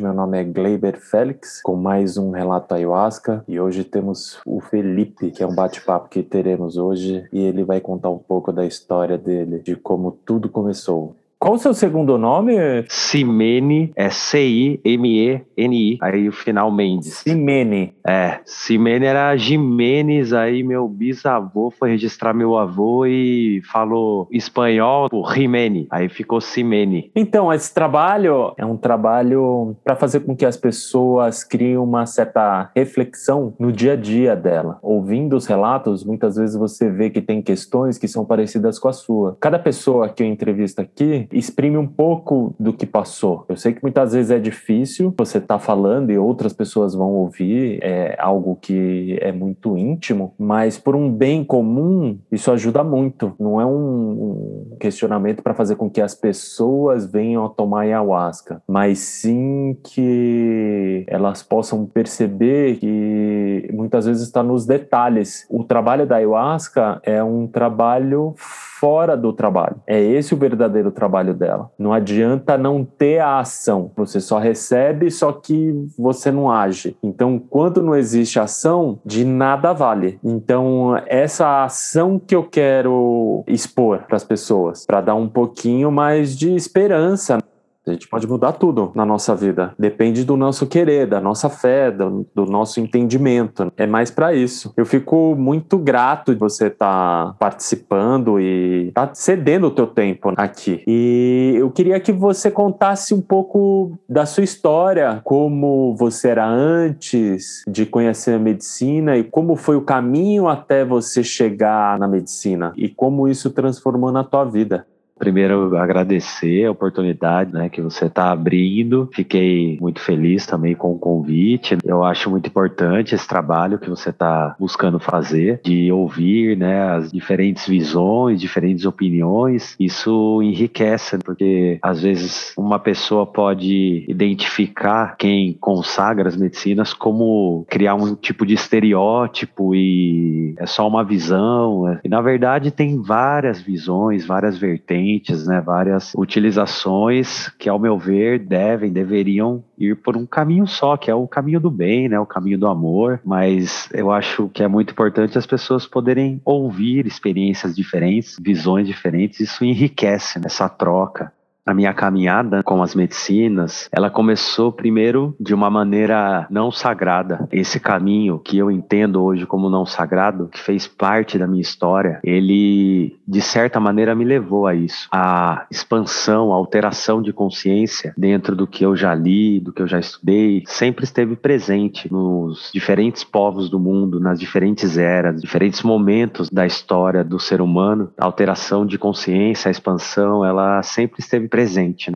meu nome é Gleiber Félix, com mais um relato ayahuasca e hoje temos o Felipe, que é um bate-papo que teremos hoje e ele vai contar um pouco da história dele, de como tudo começou. Qual o seu segundo nome? Simene, é C-I-M-E-N-I, aí o final Mendes. Simene. É, Simene era Jimenez, aí meu bisavô foi registrar meu avô e falou espanhol, o Jimene, aí ficou Simene. Então, esse trabalho é um trabalho para fazer com que as pessoas criem uma certa reflexão no dia a dia dela. Ouvindo os relatos, muitas vezes você vê que tem questões que são parecidas com a sua. Cada pessoa que eu entrevisto aqui exprime um pouco do que passou. Eu sei que muitas vezes é difícil você tá falando e outras pessoas vão ouvir, é algo que é muito íntimo, mas por um bem comum, isso ajuda muito. Não é um questionamento para fazer com que as pessoas venham a tomar ayahuasca, mas sim que elas possam perceber que muitas vezes está nos detalhes. O trabalho da ayahuasca é um trabalho fora do trabalho. É esse o verdadeiro trabalho dela. Não adianta não ter a ação. Você só recebe, só que você não age. Então, quando não existe ação, de nada vale. Então, essa ação que eu quero expor para as pessoas, para dar um pouquinho mais de esperança. A gente pode mudar tudo na nossa vida. Depende do nosso querer, da nossa fé, do, do nosso entendimento. É mais para isso. Eu fico muito grato de você estar tá participando e tá cedendo o teu tempo aqui. E eu queria que você contasse um pouco da sua história, como você era antes de conhecer a medicina e como foi o caminho até você chegar na medicina e como isso transformou na tua vida. Primeiro, agradecer a oportunidade né, que você está abrindo. Fiquei muito feliz também com o convite. Eu acho muito importante esse trabalho que você está buscando fazer, de ouvir né, as diferentes visões, diferentes opiniões. Isso enriquece, porque às vezes uma pessoa pode identificar quem consagra as medicinas como criar um tipo de estereótipo e é só uma visão. Né. E na verdade tem várias visões, várias vertentes né, várias utilizações que, ao meu ver, devem, deveriam ir por um caminho só, que é o caminho do bem, né, o caminho do amor. Mas eu acho que é muito importante as pessoas poderem ouvir experiências diferentes, visões diferentes. Isso enriquece essa troca a minha caminhada com as medicinas, ela começou primeiro de uma maneira não sagrada. Esse caminho que eu entendo hoje como não sagrado, que fez parte da minha história, ele de certa maneira me levou a isso, a expansão, a alteração de consciência dentro do que eu já li, do que eu já estudei, sempre esteve presente nos diferentes povos do mundo, nas diferentes eras, diferentes momentos da história do ser humano. A alteração de consciência, a expansão, ela sempre esteve presente.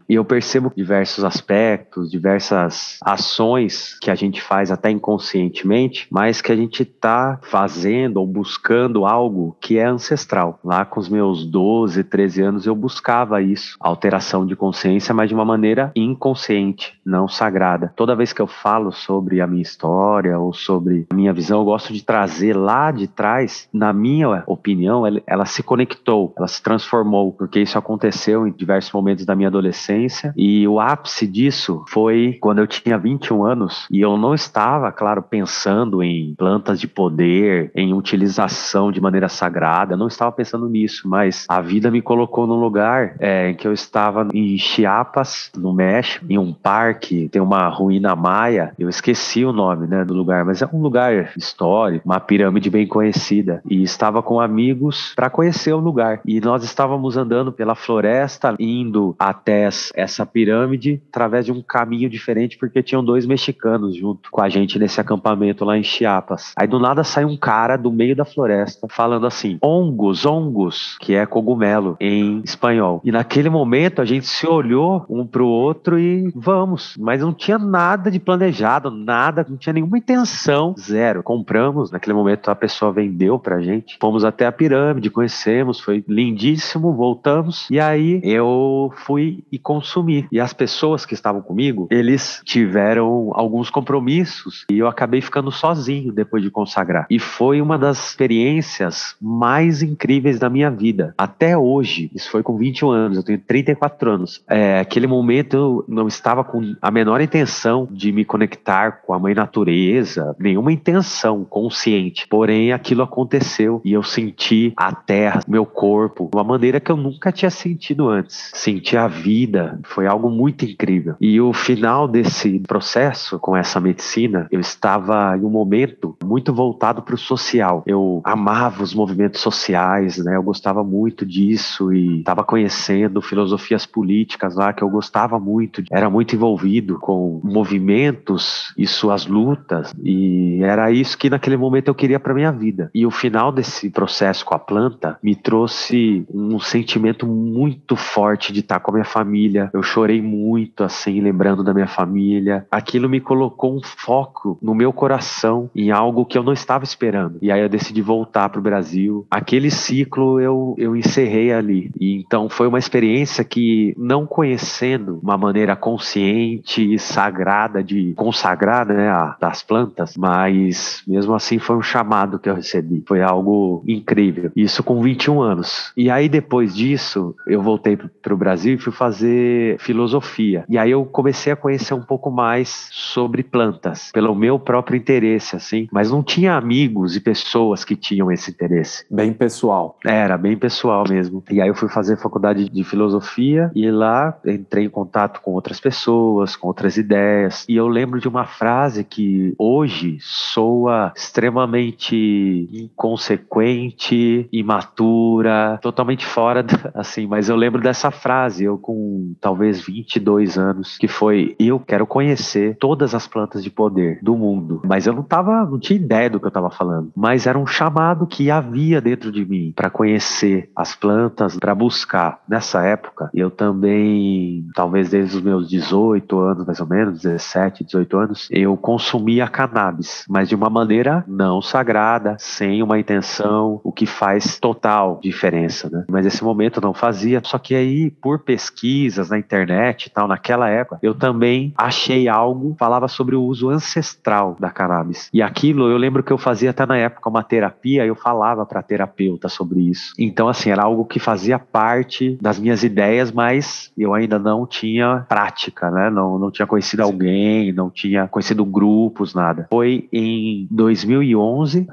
E eu percebo diversos aspectos, diversas ações que a gente faz até inconscientemente, mas que a gente está fazendo ou buscando algo que é ancestral. Lá com os meus 12, 13 anos eu buscava isso, alteração de consciência, mas de uma maneira inconsciente, não sagrada. Toda vez que eu falo sobre a minha história ou sobre a minha visão, eu gosto de trazer lá de trás, na minha opinião, ela, ela se conectou, ela se transformou, porque isso aconteceu em diversos momentos da minha adolescência. E o ápice disso foi quando eu tinha 21 anos. E eu não estava, claro, pensando em plantas de poder, em utilização de maneira sagrada, eu não estava pensando nisso, mas a vida me colocou num lugar é, em que eu estava em Chiapas, no México, em um parque, tem uma ruína maia, eu esqueci o nome né, do lugar, mas é um lugar histórico, uma pirâmide bem conhecida. E estava com amigos para conhecer o lugar. E nós estávamos andando pela floresta, indo até essa pirâmide através de um caminho diferente, porque tinham dois mexicanos junto com a gente nesse acampamento lá em Chiapas. Aí do nada sai um cara do meio da floresta falando assim: ongos, ongos, que é cogumelo em espanhol. E naquele momento a gente se olhou um pro outro e vamos, mas não tinha nada de planejado, nada, não tinha nenhuma intenção, zero. Compramos, naquele momento a pessoa vendeu pra gente, fomos até a pirâmide, conhecemos, foi lindíssimo, voltamos e aí eu fui e consumi. E as pessoas que estavam comigo, eles tiveram alguns compromissos e eu acabei ficando sozinho depois de consagrar. E foi uma das experiências mais incríveis da minha vida. Até hoje, isso foi com 21 anos, eu tenho 34 anos. É, aquele momento eu não estava com a menor intenção de me conectar com a mãe natureza, nenhuma intenção consciente. Porém, aquilo aconteceu e eu senti a terra, meu corpo, de uma maneira que eu nunca tinha sentido antes. Senti a vida, foi algo muito incrível. E o final desse processo com essa medicina, eu estava em um momento muito voltado para o social. Eu amava os movimentos sociais, né? Eu gostava muito disso e estava conhecendo filosofias políticas lá que eu gostava muito. Era muito envolvido com movimentos e suas lutas e era isso que naquele momento eu queria para minha vida. E o final desse processo com a planta me trouxe um sentimento muito forte de estar com a minha família. Eu chorei muito assim, lembrando da minha família. Aquilo me colocou um foco no meu coração em algo que eu não estava esperando. E aí eu decidi voltar para o Brasil. Aquele ciclo eu, eu encerrei ali. E então foi uma experiência que, não conhecendo uma maneira consciente e sagrada de consagrar né, a, das plantas, mas mesmo assim foi um chamado que eu recebi. Foi algo incrível. Isso com 21 anos. E aí depois disso, eu voltei para o Brasil e fui fazer filosofia. E aí eu comecei a conhecer um pouco mais sobre plantas, pelo meu próprio interesse, assim. Mas não tinha amigos e pessoas que tinham esse interesse. Bem pessoal. Era, bem pessoal mesmo. E aí eu fui fazer faculdade de filosofia e lá entrei em contato com outras pessoas, com outras ideias. E eu lembro de uma frase que hoje soa extremamente inconsequente, imatura, totalmente fora, assim, mas eu lembro dessa frase, eu com talvez 22 anos, que foi: eu quero conhecer todas as plantas de poder do mundo. Mas eu não tava, não tinha ideia do que eu estava falando, mas era um chamado que havia dentro de mim para conhecer as plantas, para buscar. Nessa época, eu também, talvez desde os meus 18 anos, mais ou menos, 17, 18 anos, eu consumia cannabis, mas de uma maneira não sagrada, sem uma intenção, o que faz total diferença, né? Mas esse momento eu não fazia, só que aí, por pesquisas na internet e tal, naquela época, eu também achei algo, falava sobre o uso ancestral da cannabis. E aquilo, eu lembro que eu fazia até na época uma terapia, eu falava para terapeuta sobre isso. Então, assim, era algo que fazia parte das minhas ideias, mas eu ainda não tinha prática, né? Não, não tinha conhecido alguém, não tinha conhecido grupos, nada. Foi em 2011,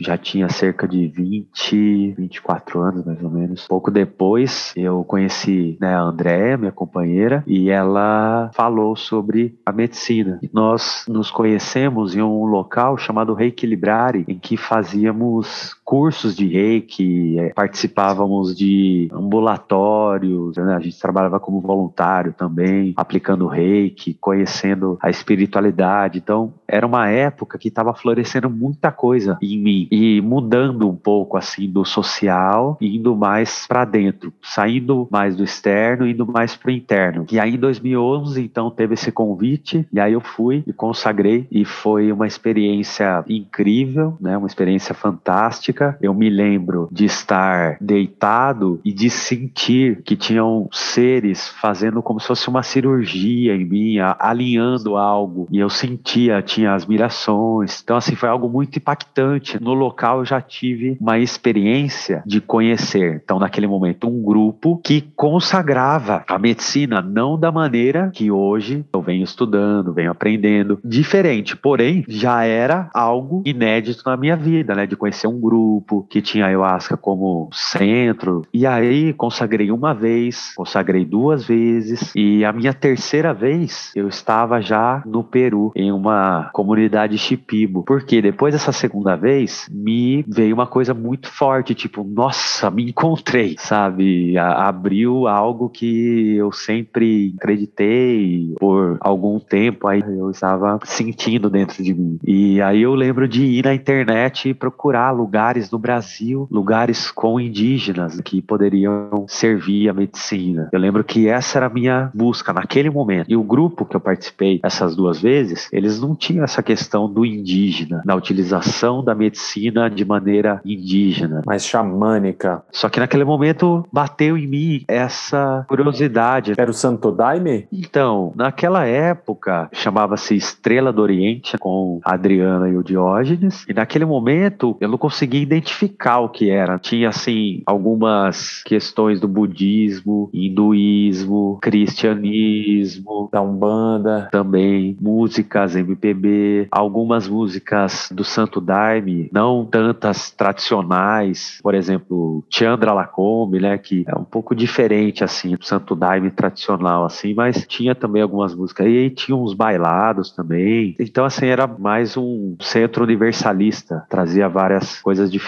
já tinha cerca de 20, 24 anos mais ou menos. Pouco depois, eu conheci né, Andréa, minha companheira, e ela falou sobre a medicina. Nós nos conhecemos em um local chamado Reequilibrare, em que fazíamos cursos de reiki, é, participávamos de ambulatórios, né? a gente trabalhava como voluntário também, aplicando reiki, conhecendo a espiritualidade. Então, era uma época que estava florescendo muita coisa em mim e mudando um pouco assim do social indo mais para dentro, saindo mais do externo, indo mais para o interno. E aí em 2011, então, teve esse convite e aí eu fui e consagrei e foi uma experiência incrível, né? Uma experiência fantástica eu me lembro de estar deitado e de sentir que tinham seres fazendo como se fosse uma cirurgia em mim, alinhando algo. E eu sentia, tinha as mirações. Então, assim, foi algo muito impactante. No local eu já tive uma experiência de conhecer. Então, naquele momento, um grupo que consagrava a medicina, não da maneira que hoje eu venho estudando, venho aprendendo. Diferente, porém, já era algo inédito na minha vida, né? De conhecer um grupo grupo, que tinha ayahuasca como centro. E aí consagrei uma vez, consagrei duas vezes, e a minha terceira vez eu estava já no Peru, em uma comunidade Shipibo. Porque depois dessa segunda vez, me veio uma coisa muito forte, tipo, nossa, me encontrei, sabe? A abriu algo que eu sempre acreditei por algum tempo, aí eu estava sentindo dentro de mim. E aí eu lembro de ir na internet e procurar lugares lugares no Brasil, lugares com indígenas que poderiam servir a medicina. Eu lembro que essa era a minha busca naquele momento. E o grupo que eu participei essas duas vezes, eles não tinham essa questão do indígena, na utilização da medicina de maneira indígena. Mais xamânica. Só que naquele momento bateu em mim essa curiosidade. Era o Santo Daime? Então, naquela época, chamava-se Estrela do Oriente, com a Adriana e o Diógenes, e naquele momento eu não conseguia identificar o que era. Tinha, assim, algumas questões do budismo, hinduísmo, cristianismo, da Umbanda, também músicas MPB, algumas músicas do Santo Daime, não tantas tradicionais, por exemplo, Chandra Lacombe, né, que é um pouco diferente assim do Santo Daime tradicional assim, mas tinha também algumas músicas e tinha uns bailados também. Então assim era mais um centro universalista, trazia várias coisas diferentes.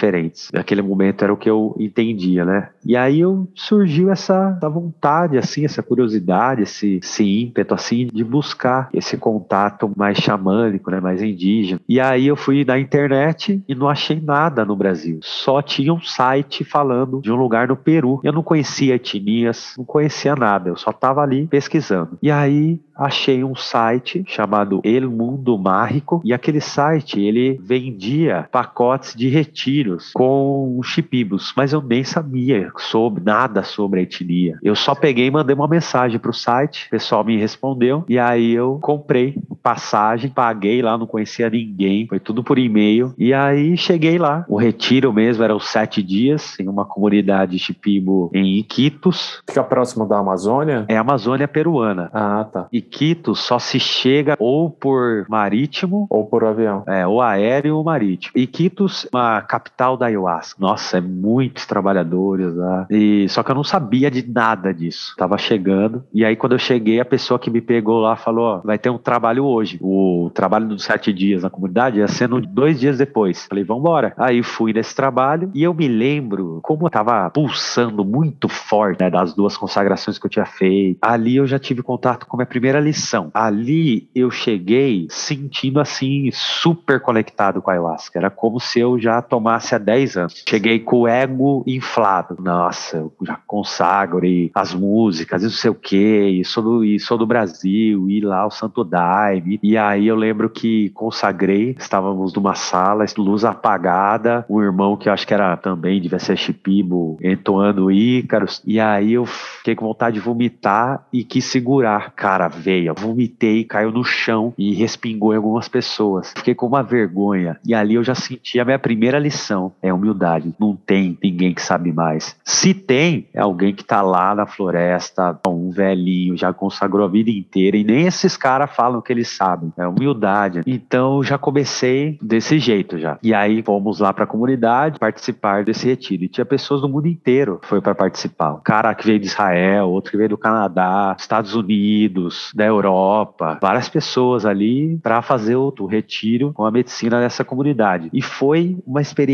Naquele momento era o que eu entendia, né? E aí eu surgiu essa, essa vontade assim, essa curiosidade, esse, esse ímpeto assim de buscar esse contato mais xamânico, né, mais indígena. E aí eu fui na internet e não achei nada no Brasil. Só tinha um site falando de um lugar no Peru. Eu não conhecia etnias, não conhecia nada. Eu só estava ali pesquisando. E aí achei um site chamado El Mundo Mágico e aquele site ele vendia pacotes de retiros com chipibos, mas eu nem sabia sobre nada sobre a etnia. Eu só peguei e mandei uma mensagem pro site, o pessoal me respondeu e aí eu comprei passagem, paguei lá, não conhecia ninguém, foi tudo por e-mail e aí cheguei lá. O retiro mesmo era os sete dias em uma comunidade chipibo em Iquitos. Fica próximo da Amazônia? É a Amazônia peruana. Ah, tá. Iquitos só se chega ou por marítimo ou por avião. É, ou aéreo ou marítimo. Iquitos, uma capital da ayahuasca. Nossa, é muitos trabalhadores lá. E só que eu não sabia de nada disso. Tava chegando e aí quando eu cheguei, a pessoa que me pegou lá falou: ó, vai ter um trabalho hoje. O trabalho dos sete dias na comunidade ia sendo dois dias depois. Falei, vambora. Aí fui nesse trabalho e eu me lembro como eu tava pulsando muito forte né, das duas consagrações que eu tinha feito. Ali eu já tive contato com a minha primeira lição. Ali eu cheguei sentindo assim, super conectado com a ayahuasca. Era como se eu já tomasse há 10 anos. Cheguei com o ego inflado. Nossa, eu já consagro as músicas, não sei o quê, e sou do, e sou do Brasil, e lá o Santo Daime. E aí eu lembro que consagrei, estávamos numa sala, luz apagada, o irmão que eu acho que era também, devia ser Chipibo, entoando Ícaros. E aí eu fiquei com vontade de vomitar e quis segurar. Cara, veia. Vomitei, caiu no chão e respingou em algumas pessoas. Fiquei com uma vergonha. E ali eu já senti a minha primeira lição: é humildade. Não tem ninguém que sabe mais. Se tem, é alguém que tá lá na floresta, um velhinho, já consagrou a vida inteira. E nem esses caras falam que eles sabem. É humildade. Então já comecei desse jeito já. E aí fomos lá para a comunidade participar desse retiro. E tinha pessoas do mundo inteiro foi para participar. Um cara que veio de Israel, outro que veio do Canadá, Estados Unidos, da Europa, várias pessoas ali para fazer o, retiro com a medicina nessa comunidade. E foi uma experiência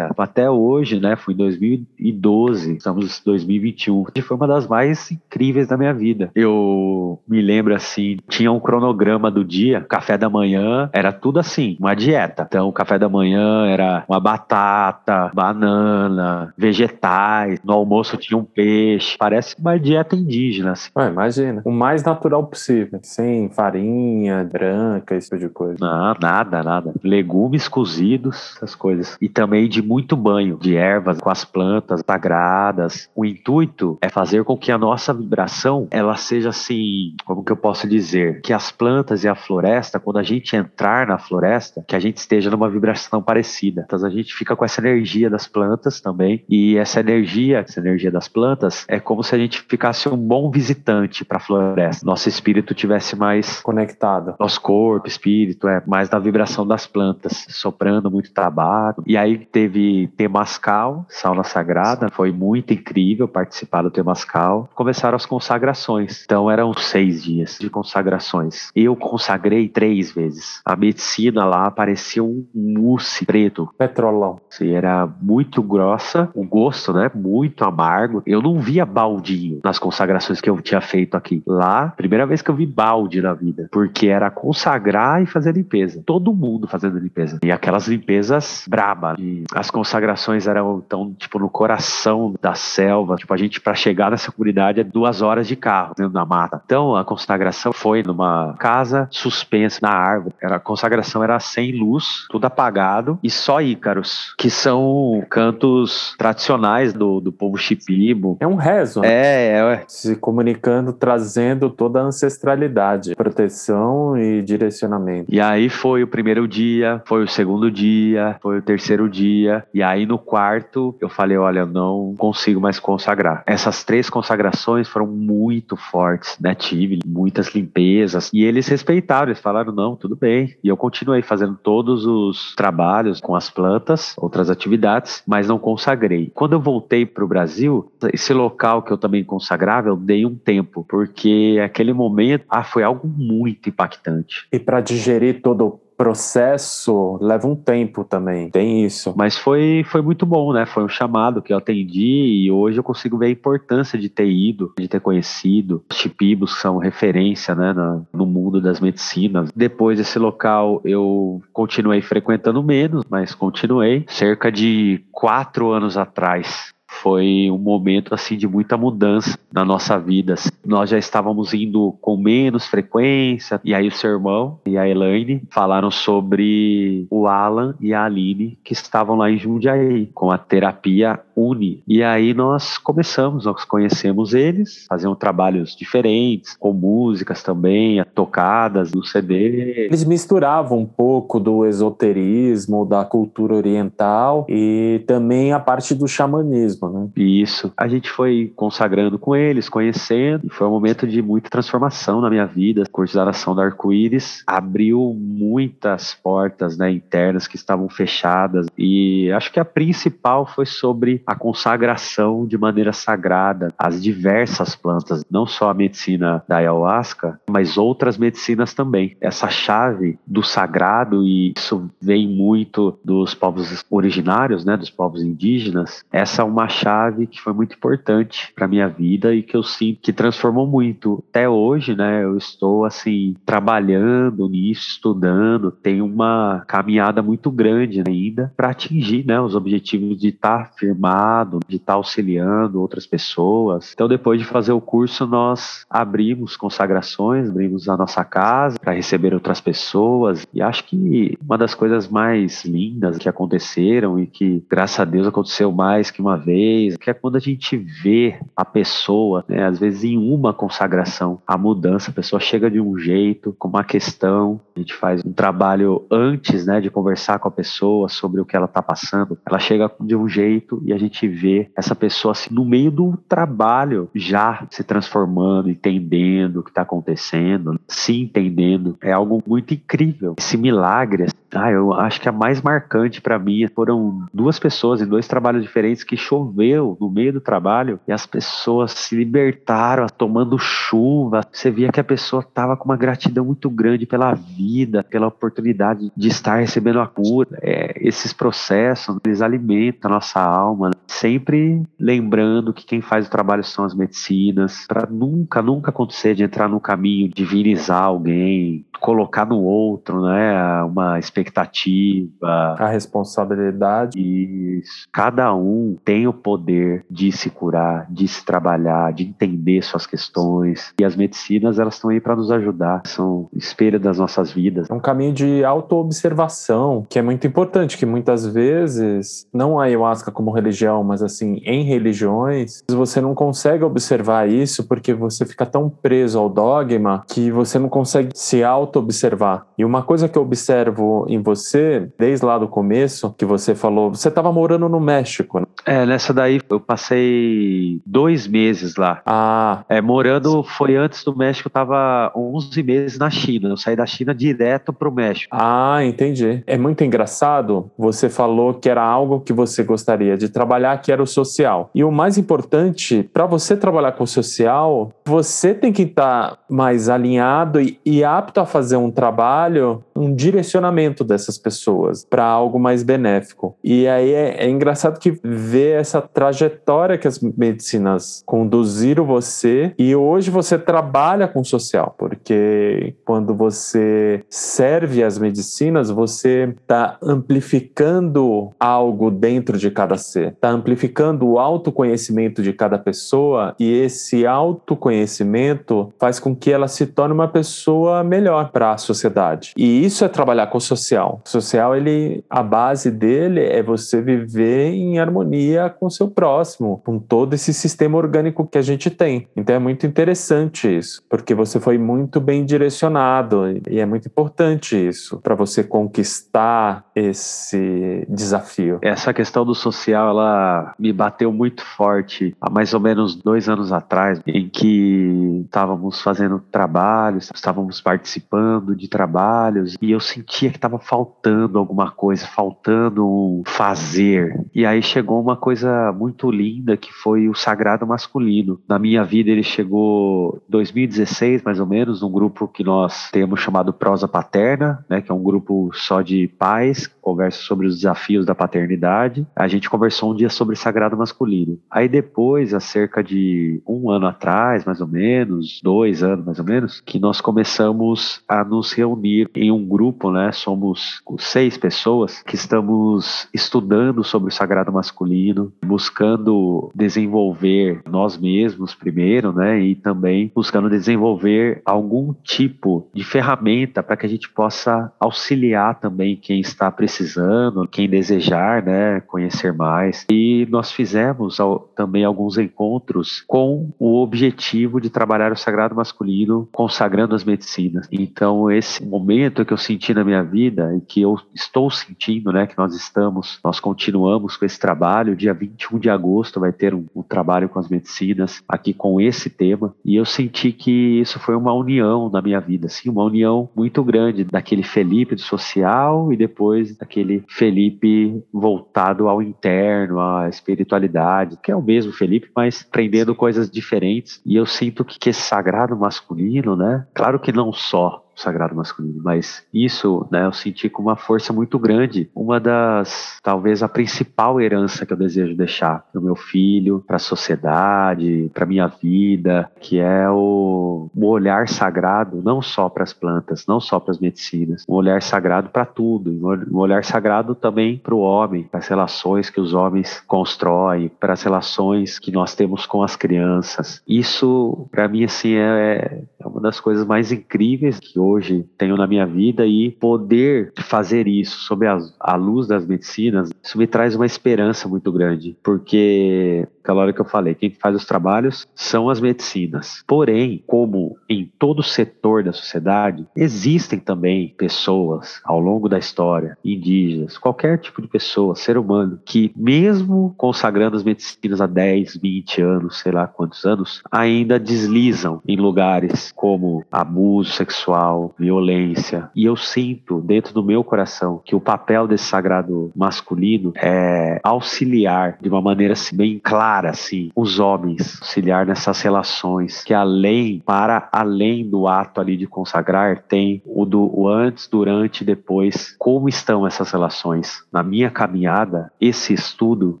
até hoje, né? Foi em 2012, estamos em 2021, e foi uma das mais incríveis da minha vida. Eu me lembro assim, tinha um cronograma do dia, café da manhã, era tudo assim, uma dieta. Então, o café da manhã era uma batata, banana, vegetais, no almoço tinha um peixe, parece uma dieta indígena. Assim. Ah, imagina, o mais natural possível possível. Sem farinha branca, esse tipo de coisa. Não, nada, nada. Legumes cozidos, essas coisas. E também de muito banho de ervas com as plantas sagradas. O intuito é fazer com que a nossa vibração ela seja assim, como que eu posso dizer? Que as plantas e a floresta, quando a gente entrar na floresta, que a gente esteja numa vibração parecida. Então a gente fica com essa energia das plantas também. E essa energia, essa energia das plantas, é como se a gente ficasse um bom visitante para a floresta. Nosso espírito tivesse mais conectado. Nosso corpo, espírito, é mais na vibração das plantas, soprando muito tabaco. E aí teve Temascal, sauna sagrada, foi muito incrível participar do Temascal. Começaram as consagrações, então eram seis dias de consagrações. Eu consagrei três vezes. A medicina lá parecia um mousse preto. Petrolão. Sim, era muito grossa, o gosto, né, muito amargo. Eu não via baldinho nas consagrações que eu tinha feito aqui. Lá, primeira vez vez que eu vi balde na vida, porque era consagrar e fazer limpeza. Todo mundo fazendo limpeza. E aquelas limpezas braba. E as consagrações eram tão, tipo, no coração da selva. Tipo, a gente, para chegar nessa comunidade, é duas horas de carro dentro da mata. Então, a consagração foi numa casa nada suspenso na árvore. Era, a consagração era sem luz, tudo apagado e só ícaros, que são cantos tradicionais do, do povo chipibo. É um rezo. Né? É, é. Se comunicando, trazendo toda a ancestralidade, proteção e direcionamento. E aí foi o primeiro dia, foi o segundo dia, foi o terceiro dia. E aí no quarto eu falei: olha, não consigo mais consagrar. Essas três consagrações foram muito fortes, né? Tive muitas limpezas. E eles respeitaram, eles falaram: não, tudo bem. E eu continuei fazendo todos os trabalhos com as plantas, outras atividades, mas não consagrei. Quando eu voltei para o Brasil, esse local que eu também consagrava, eu dei um tempo, porque aquele momento ah, foi algo muito impactante. E para digerir todo o processo leva um tempo também, tem isso. Mas foi, foi muito bom, né? Foi um chamado que eu atendi e hoje eu consigo ver a importância de ter ido, de ter conhecido. Os chipibos são referência, né, no, no mundo das medicinas. Depois desse local eu continuei frequentando menos, mas continuei. Cerca de quatro anos atrás foi um momento assim de muita mudança na nossa vida. Nós já estávamos indo com menos frequência e aí o seu irmão e a Elaine falaram sobre o Alan e a Aline que estavam lá em Jundiaí com a terapia Uni. E aí nós começamos, nós conhecemos eles, faziam trabalhos diferentes, com músicas também, tocadas no CD. Eles misturavam um pouco do esoterismo, da cultura oriental e também a parte do xamanismo, né? Isso. A gente foi consagrando com eles, conhecendo, e foi um momento de muita transformação na minha vida. O curso do arco-íris abriu muitas portas né, internas que estavam fechadas e acho que a principal foi sobre a consagração de maneira sagrada às diversas plantas, não só a medicina da ayahuasca, mas outras medicinas também. Essa chave do sagrado, e isso vem muito dos povos originários, né, dos povos indígenas, essa é uma chave que foi muito importante para minha vida e que eu sinto que transformou muito. Até hoje, né, eu estou assim trabalhando nisso, estudando, tenho uma caminhada muito grande ainda para atingir, né, os objetivos de estar tá firmado, de estar tá auxiliando outras pessoas. Então, depois de fazer o curso, nós abrimos consagrações, abrimos a nossa casa para receber outras pessoas e acho que uma das coisas mais lindas que aconteceram e que graças a Deus aconteceu mais que uma vez que é quando a gente vê a pessoa, né, às vezes em uma consagração, a mudança, a pessoa chega de um jeito, com uma questão, a gente faz um trabalho antes né, de conversar com a pessoa sobre o que ela está passando, ela chega de um jeito e a gente vê essa pessoa assim, no meio do trabalho já se transformando, entendendo o que está acontecendo, se entendendo. É algo muito incrível. Esse milagre, ah, eu acho que a mais marcante para mim foram duas pessoas em dois trabalhos diferentes que choveu no meio do trabalho e as pessoas se libertaram tomando chuva. Você via que a pessoa estava com uma gratidão muito grande pela vida, pela oportunidade de estar recebendo a cura. É, esses processos, eles alimentam a nossa alma, né? sempre lembrando que quem faz o trabalho são as medicinas, para nunca, nunca acontecer de entrar no caminho, divinizar alguém, colocar no outro, né, uma expectativa, a responsabilidade. Isso. Cada um tem o poder de se curar, de se trabalhar, de entender suas questões. E as medicinas, elas estão aí para nos ajudar, são espelho das nossas vidas. É um caminho de autoobservação, que é muito importante, que muitas vezes, não a ayahuasca como religião, mas assim, em religiões, você não consegue observar isso porque você fica tão preso ao dogma que você não consegue se auto-observar. E uma coisa que eu observo em você, desde lá do começo, que você falou, você estava morando no México. Né? É, nessa daí eu passei dois meses lá. Ah. É, morando foi antes do México, eu tava 11 meses na China. Eu saí da China direto pro México. Ah, entendi. É muito engraçado. Você falou que era algo que você gostaria de trabalhar, que era o social. E o mais importante, para você trabalhar com o social, você tem que estar tá mais alinhado e, e apto a fazer um trabalho, um direcionamento dessas pessoas para algo mais benéfico. E aí é, é engraçado que ver essa trajetória que as medicinas conduziram você e hoje você trabalha com social, porque porque quando você serve as medicinas, você está amplificando algo dentro de cada ser, está amplificando o autoconhecimento de cada pessoa e esse autoconhecimento faz com que ela se torne uma pessoa melhor para a sociedade. E isso é trabalhar com o social. O social, ele, a base dele é você viver em harmonia com o seu próximo, com todo esse sistema orgânico que a gente tem. Então é muito interessante isso, porque você foi muito bem direcionado e é muito importante isso para você conquistar esse desafio. Essa questão do social, ela me bateu muito forte há mais ou menos dois anos atrás, em que estávamos fazendo trabalhos, estávamos participando de trabalhos e eu sentia que estava faltando alguma coisa, faltando um fazer. E aí chegou uma coisa muito linda que foi o sagrado masculino. Na minha vida ele chegou 2016 mais ou menos, num grupo que nós temos chamado Prosa Paterna, né, que é um grupo só de pais, conversa sobre os desafios da paternidade. A gente conversou um dia sobre sagrado masculino. Aí depois, há cerca de um ano atrás, mais ou menos, dois anos mais ou menos, que nós começamos a nos reunir em um grupo, né? Somos seis pessoas que estamos estudando sobre o sagrado masculino, buscando desenvolver nós mesmos primeiro, né? E também buscando desenvolver algum tipo de ferramenta para que a gente possa auxiliar também quem está precisando, quem desejar, né? Conhecer mais. E nós fizemos também alguns encontros com o objetivo de trabalhar o sagrado masculino, consagrando as medicinas. Então, esse momento que eu senti na minha vida e que eu estou sentindo, né, que nós estamos, nós continuamos com esse trabalho. Dia 21 de agosto vai ter um, um trabalho com as medicinas aqui com esse tema e eu senti que isso foi uma união na minha vida, assim, uma união muito grande daquele Felipe do social e depois daquele Felipe voltado ao interno, à espiritualidade, que é o mesmo Felipe, mas aprendendo coisas diferentes. E eu sinto que, que esse sagrado masculino, né? Claro que não só sagrado masculino, mas isso, né, eu senti com uma força muito grande, uma das, talvez a principal herança que eu desejo deixar para o meu filho, para a sociedade, para minha vida, que é o, o olhar sagrado, não só para as plantas, não só para as medicinas, um olhar sagrado para tudo, um olhar sagrado também para o homem, para as relações que os homens constroem, para as relações que nós temos com as crianças. Isso, para mim, assim, é, é uma das coisas mais incríveis que hoje tenho na minha vida e poder fazer isso sob a, a luz das medicinas, isso me traz uma esperança muito grande, porque aquela hora que eu falei, quem faz os trabalhos são as medicinas. Porém, como em todo setor da sociedade, existem também pessoas ao longo da história, indígenas, qualquer tipo de pessoa, ser humano, que mesmo consagrando as medicinas há 10, 20 anos, sei lá quantos anos, ainda deslizam em lugares como abuso sexual, violência. E eu sinto dentro do meu coração que o papel desse sagrado masculino é auxiliar de uma maneira assim, bem clara assim, os homens, auxiliar nessas relações, que além, para além do ato ali de consagrar, tem o do o antes, durante e depois, como estão essas relações. Na minha caminhada, esse estudo,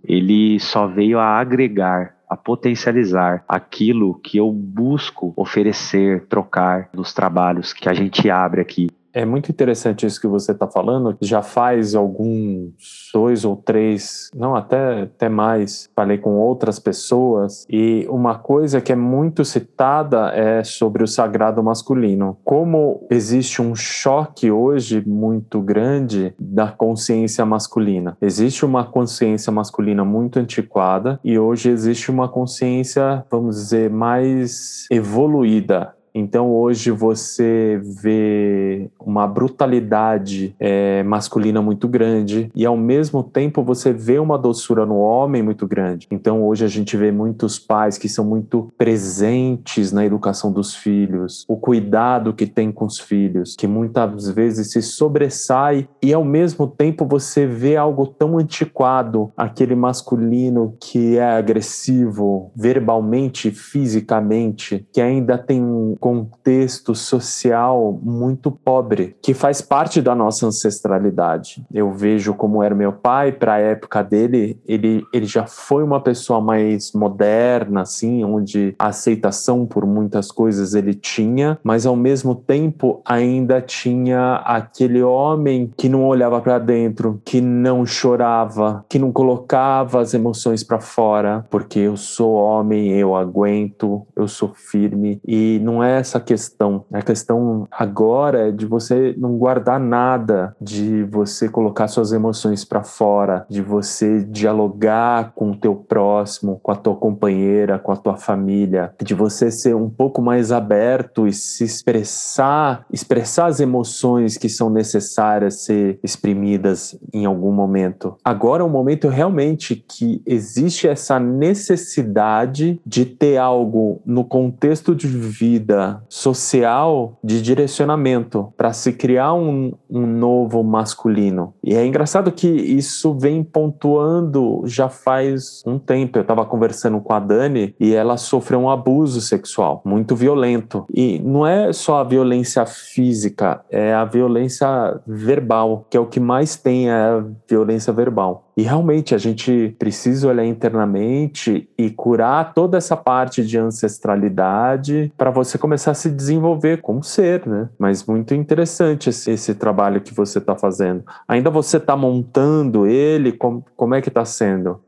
ele só veio a agregar a potencializar aquilo que eu busco oferecer, trocar nos trabalhos que a gente abre aqui. É muito interessante isso que você está falando. Já faz alguns dois ou três, não até, até mais, falei com outras pessoas e uma coisa que é muito citada é sobre o sagrado masculino. Como existe um choque hoje muito grande da consciência masculina. Existe uma consciência masculina muito antiquada e hoje existe uma consciência, vamos dizer, mais evoluída então hoje você vê uma brutalidade é, masculina muito grande e ao mesmo tempo você vê uma doçura no homem muito grande. Então hoje a gente vê muitos pais que são muito presentes na educação dos filhos, o cuidado que tem com os filhos, que muitas vezes se sobressai e ao mesmo tempo você vê algo tão antiquado, aquele masculino que é agressivo verbalmente, fisicamente, que ainda tem um contexto social muito pobre, que faz parte da nossa ancestralidade. Eu vejo como era meu pai, para a época dele, ele, ele já foi uma pessoa mais moderna, assim, onde a aceitação por muitas coisas ele tinha, mas ao mesmo tempo ainda tinha aquele homem que não olhava para dentro, que não chorava, que não colocava as emoções para fora, porque eu sou homem, eu aguento, eu sou firme. E não é essa questão. A questão agora é de você não guardar nada, de você colocar suas emoções para fora, de você dialogar com o teu próximo, com a tua companheira, com a tua família, de você ser um pouco mais aberto e se expressar, expressar as emoções que são necessárias ser exprimidas em algum momento. Agora é um momento realmente que existe essa necessidade de ter algo no contexto de vida social de direcionamento para se criar um, um novo masculino. E é engraçado que isso vem pontuando já faz um tempo. Eu estava conversando com a Dani e ela sofreu um abuso sexual muito violento. E não é só a violência física, é a violência verbal, que é o que mais tem é a violência verbal. E realmente a gente precisa olhar internamente e curar toda essa parte de ancestralidade para você começar a se desenvolver como ser, né? Mas muito interessante esse, esse trabalho que você está fazendo. Ainda você está montando ele? Como, como é que está sendo?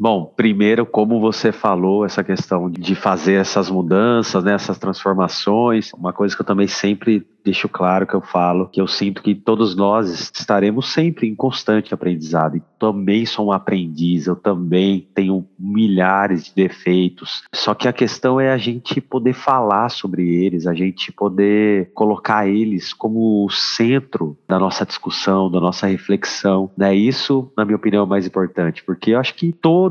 Bom, primeiro, como você falou, essa questão de fazer essas mudanças, né, essas transformações, uma coisa que eu também sempre deixo claro que eu falo que eu sinto que todos nós estaremos sempre em constante aprendizado. E também sou um aprendiz, eu também tenho milhares de defeitos. Só que a questão é a gente poder falar sobre eles, a gente poder colocar eles como o centro da nossa discussão, da nossa reflexão. Né? Isso, na minha opinião, é o mais importante, porque eu acho que todos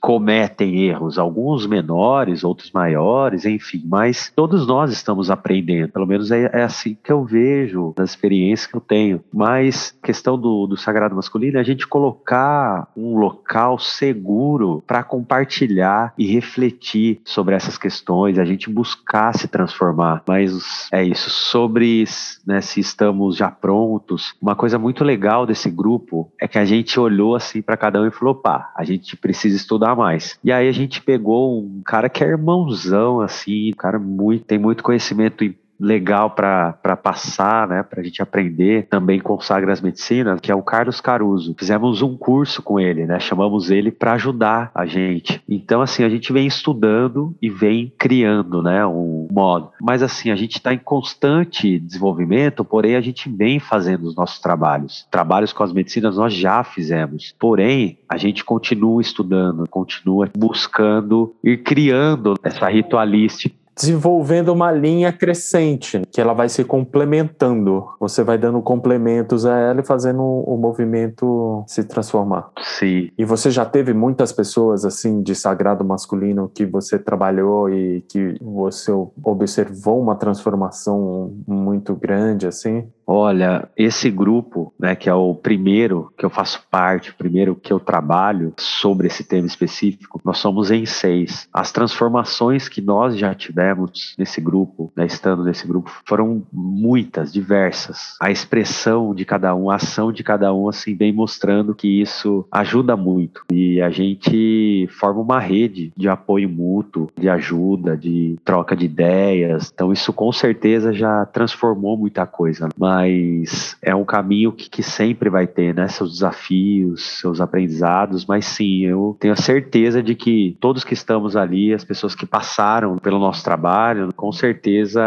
cometem erros, alguns menores, outros maiores, enfim, mas todos nós estamos aprendendo, pelo menos é, é assim assim que eu vejo nas experiências que eu tenho. Mas questão do, do sagrado masculino é a gente colocar um local seguro para compartilhar e refletir sobre essas questões, a gente buscar se transformar. Mas é isso, sobre né, se estamos já prontos. Uma coisa muito legal desse grupo é que a gente olhou assim para cada um e falou: pá, a gente precisa estudar mais. E aí a gente pegou um cara que é irmãozão, assim, um cara muito, tem muito conhecimento legal para passar, né, para a gente aprender também com Sagras Medicina, que é o Carlos Caruso. Fizemos um curso com ele, né, chamamos ele para ajudar a gente. Então, assim, a gente vem estudando e vem criando, né, um modo. Mas, assim, a gente está em constante desenvolvimento, porém, a gente vem fazendo os nossos trabalhos. Trabalhos com as medicinas nós já fizemos, porém, a gente continua estudando, continua buscando ir criando essa ritualística desenvolvendo uma linha crescente, que ela vai se complementando. Você vai dando complementos a ela e fazendo o movimento se transformar. Sim. E você já teve muitas pessoas assim de sagrado masculino que você trabalhou e que você observou uma transformação muito grande assim? Olha, esse grupo, né, que é o primeiro que eu faço parte, o primeiro que eu trabalho sobre esse tema específico, nós somos em seis. As transformações que nós já tivemos nesse grupo, né, estando nesse grupo, foram muitas, diversas. A expressão de cada um, a ação de cada um, assim, vem mostrando que isso ajuda muito. E a gente forma uma rede de apoio mútuo, de ajuda, de troca de ideias. Então, isso com certeza já transformou muita coisa. Mas mas é um caminho que, que, sempre vai ter, né? Seus desafios, seus aprendizados, mas sim, eu tenho a certeza de que todos que estamos ali, as pessoas que passaram pelo nosso trabalho, com certeza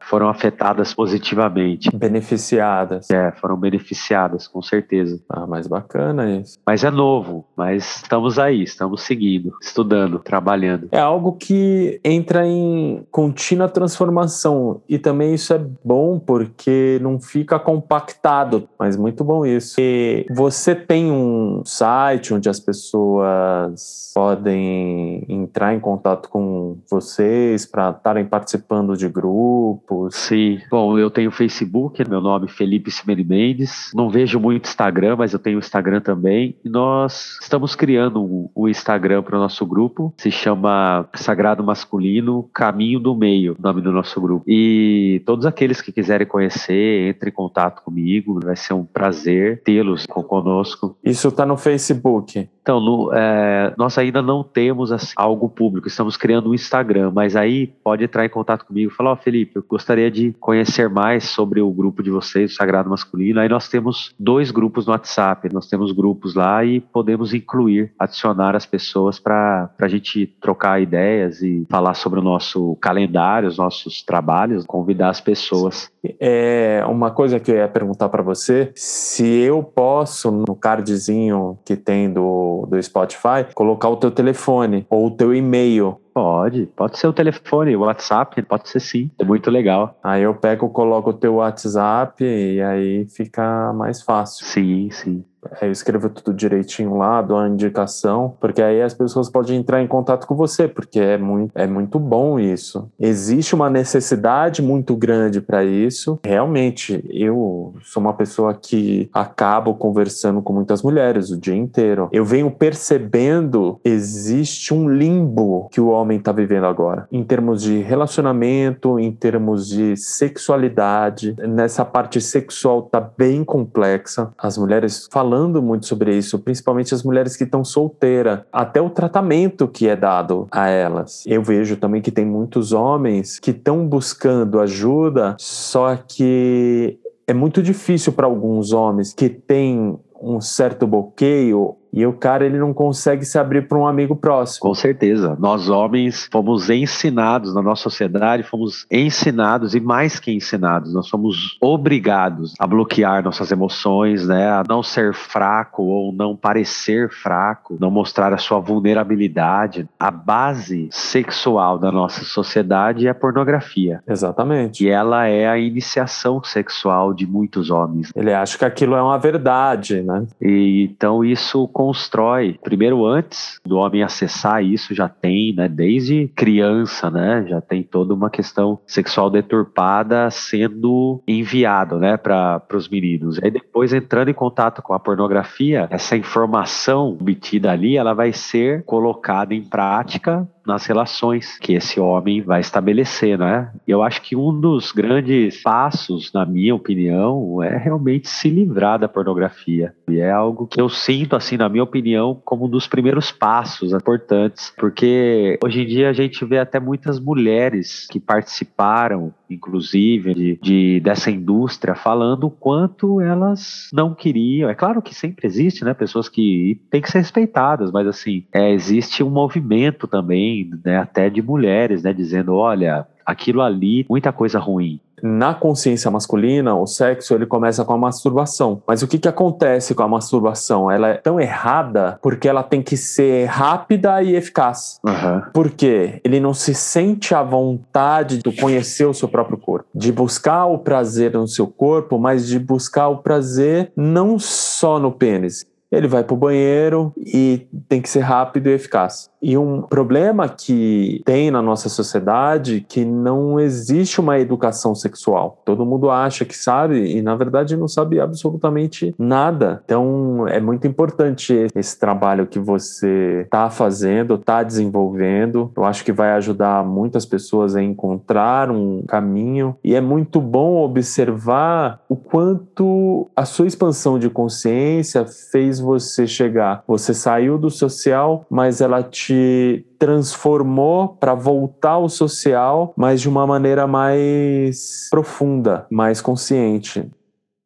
foram afetadas positivamente. Beneficiadas. É, foram beneficiadas, com certeza. Ah, mais bacana isso. Mas é novo, mas estamos aí, estamos seguindo, estudando, trabalhando. É algo que entra em contínua transformação e também isso é bom porque não fica compactado. Mas muito bom isso. E você tem um site onde as pessoas podem entrar em contato com vocês para estarem participando de grupos? Sim. Bom, eu tenho Facebook, meu nome é Felipe Cimeri Mendes. Não vejo muito Instagram, mas eu tenho Instagram também. E nós estamos criando o um, Instagram para o nosso grupo. Se chama Sagrado Masculino Caminho do Meio, nome do nosso grupo. E todos aqueles que quiserem conhecer, entre em contato comigo. Vai ser um prazer tê-los conosco. Isso está no Facebook? Então, no, é, nós ainda não temos assim, algo público, estamos criando um Instagram, mas aí pode entrar em contato comigo e falar, ó oh, Felipe, eu gostaria de conhecer mais sobre o grupo de vocês, o Sagrado Masculino. Aí nós temos dois grupos no WhatsApp, nós temos grupos lá e podemos incluir, adicionar as pessoas para a gente trocar ideias e falar sobre o nosso calendário, os nossos trabalhos, convidar as pessoas. É uma coisa que eu ia perguntar para você, se eu posso no cardzinho que tem do do, Spotify, colocar o teu telefone ou o teu e-mail. Pode, pode ser o telefone, o WhatsApp, pode ser sim, é muito legal. Aí eu pego, coloco o teu WhatsApp e aí fica mais fácil. Sim, sim. Eu escrevo tudo direitinho lá, dou a indicação, porque aí as pessoas podem entrar em contato com você, porque é muito, é muito bom isso. Existe uma necessidade muito grande para isso. Realmente, eu sou uma pessoa que acabo conversando com muitas mulheres o dia inteiro. Eu venho percebendo existe um limbo que o homem está vivendo agora, em termos de relacionamento, em termos de sexualidade. Nessa parte sexual tá bem complexa. As mulheres falando muito sobre isso, principalmente as mulheres que estão solteiras, até o tratamento que é dado a elas. Eu vejo também que tem muitos homens que estão buscando ajuda, só que é muito difícil para alguns homens que têm um certo bloqueio e o cara ele não consegue se abrir para um amigo próximo. Com certeza. Nós homens fomos ensinados na nossa sociedade, fomos ensinados e mais que ensinados, nós somos obrigados a bloquear nossas emoções, né, a não ser fraco ou não parecer fraco, não mostrar a sua vulnerabilidade. A base sexual da nossa sociedade é a pornografia. Exatamente. E ela é a iniciação sexual de muitos homens. Ele acha que aquilo é uma verdade, né? E então isso constrói, primeiro antes do homem acessar isso, já tem, né, desde criança, né, já tem toda uma questão sexual deturpada sendo enviado, né, para os meninos. Aí depois entrando em contato com a pornografia, essa informação obtida ali, ela vai ser colocada em prática nas relações que esse homem vai estabelecer, né? Eu acho que um dos grandes passos, na minha opinião, é realmente se livrar da pornografia. E é algo que eu sinto, assim, na minha opinião, como um dos primeiros passos importantes, porque hoje em dia a gente vê até muitas mulheres que participaram, inclusive, de, de dessa indústria, falando o quanto elas não queriam. É claro que sempre existe, né? Pessoas que têm que ser respeitadas, mas assim, é, existe um movimento também né, até de mulheres, né, dizendo, olha, aquilo ali, muita coisa ruim. Na consciência masculina, o sexo ele começa com a masturbação. Mas o que, que acontece com a masturbação? Ela é tão errada porque ela tem que ser rápida e eficaz. Uhum. Por quê? Ele não se sente à vontade de conhecer o seu próprio corpo, de buscar o prazer no seu corpo, mas de buscar o prazer não só no pênis. Ele vai para o banheiro e tem que ser rápido e eficaz. E um problema que tem na nossa sociedade que não existe uma educação sexual. Todo mundo acha que sabe e na verdade não sabe absolutamente nada. Então é muito importante esse trabalho que você está fazendo, está desenvolvendo. Eu acho que vai ajudar muitas pessoas a encontrar um caminho e é muito bom observar o quanto a sua expansão de consciência fez você chegar. Você saiu do social, mas ela te te transformou para voltar ao social, mas de uma maneira mais profunda, mais consciente.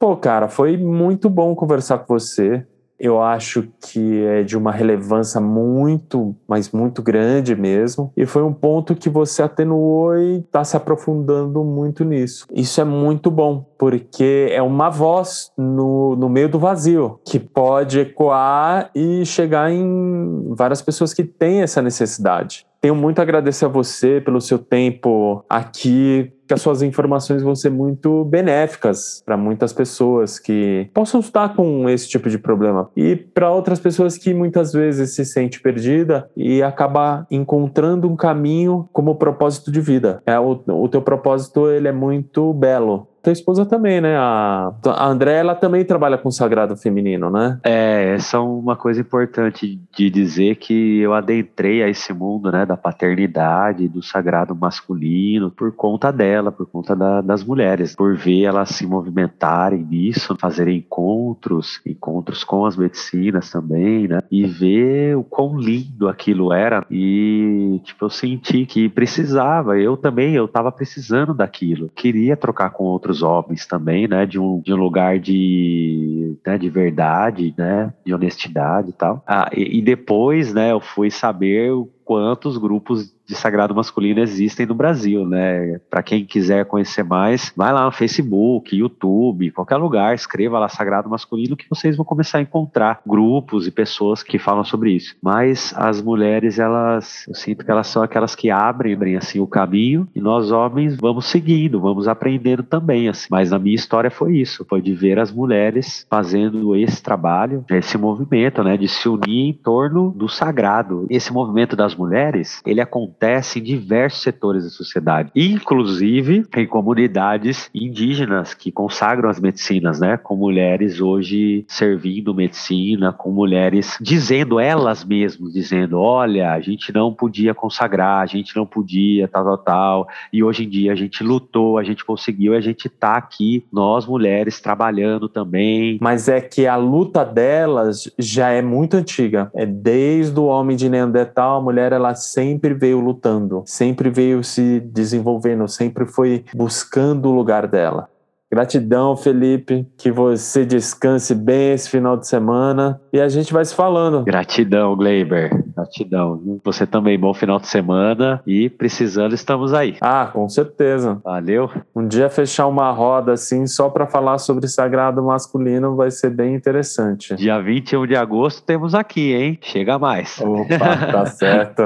Pô, cara, foi muito bom conversar com você eu acho que é de uma relevância muito, mas muito grande mesmo. E foi um ponto que você atenuou e está se aprofundando muito nisso. Isso é muito bom, porque é uma voz no, no meio do vazio que pode ecoar e chegar em várias pessoas que têm essa necessidade. Tenho muito a agradecer a você pelo seu tempo aqui, que as suas informações vão ser muito benéficas para muitas pessoas que possam estar com esse tipo de problema e para outras pessoas que muitas vezes se sente perdida e acaba encontrando um caminho como propósito de vida. É o, o teu propósito ele é muito belo tua esposa também, né? A, a André, ela também trabalha com o sagrado feminino, né? É, essa é uma coisa importante de dizer que eu adentrei a esse mundo, né, da paternidade, do sagrado masculino, por conta dela, por conta da, das mulheres, por ver elas se movimentarem nisso, fazerem encontros, encontros com as medicinas também, né? E ver o quão lindo aquilo era e, tipo, eu senti que precisava, eu também, eu tava precisando daquilo, queria trocar com outros outros homens também, né? De um, de um lugar de, né, de verdade, né? De honestidade e tal. Ah, e, e depois, né? Eu fui saber quantos grupos de sagrado masculino existem no Brasil, né? Para quem quiser conhecer mais, vai lá no Facebook, YouTube, qualquer lugar, escreva lá sagrado masculino que vocês vão começar a encontrar grupos e pessoas que falam sobre isso. Mas as mulheres, elas, eu sinto que elas são aquelas que abrem, assim o caminho e nós homens vamos seguindo, vamos aprendendo também, assim. Mas na minha história foi isso, foi de ver as mulheres fazendo esse trabalho, esse movimento, né, de se unir em torno do sagrado. Esse movimento das mulheres, ele acontece em diversos setores da sociedade, inclusive em comunidades indígenas que consagram as medicinas, né? Com mulheres hoje servindo medicina, com mulheres dizendo elas mesmas, dizendo, olha, a gente não podia consagrar, a gente não podia, tal, tal, tal, e hoje em dia a gente lutou, a gente conseguiu, a gente tá aqui, nós mulheres trabalhando também. Mas é que a luta delas já é muito antiga, é desde o homem de Neandertal, a mulher ela sempre veio lutando, sempre veio se desenvolvendo, sempre foi buscando o lugar dela. Gratidão, Felipe, que você descanse bem esse final de semana e a gente vai se falando. Gratidão, Gleiber. Gratidão. Você também, bom final de semana e precisando, estamos aí. Ah, com certeza. Valeu. Um dia fechar uma roda assim só para falar sobre sagrado masculino vai ser bem interessante. Dia 21 de agosto temos aqui, hein? Chega mais. Opa, tá certo.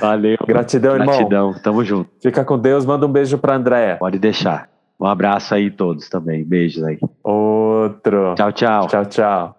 Valeu. Gratidão, irmão. Gratidão, tamo junto. Fica com Deus, manda um beijo pra Andréia. Pode deixar. Um abraço aí todos também. Beijos aí. Outro. Tchau, tchau. Tchau, tchau.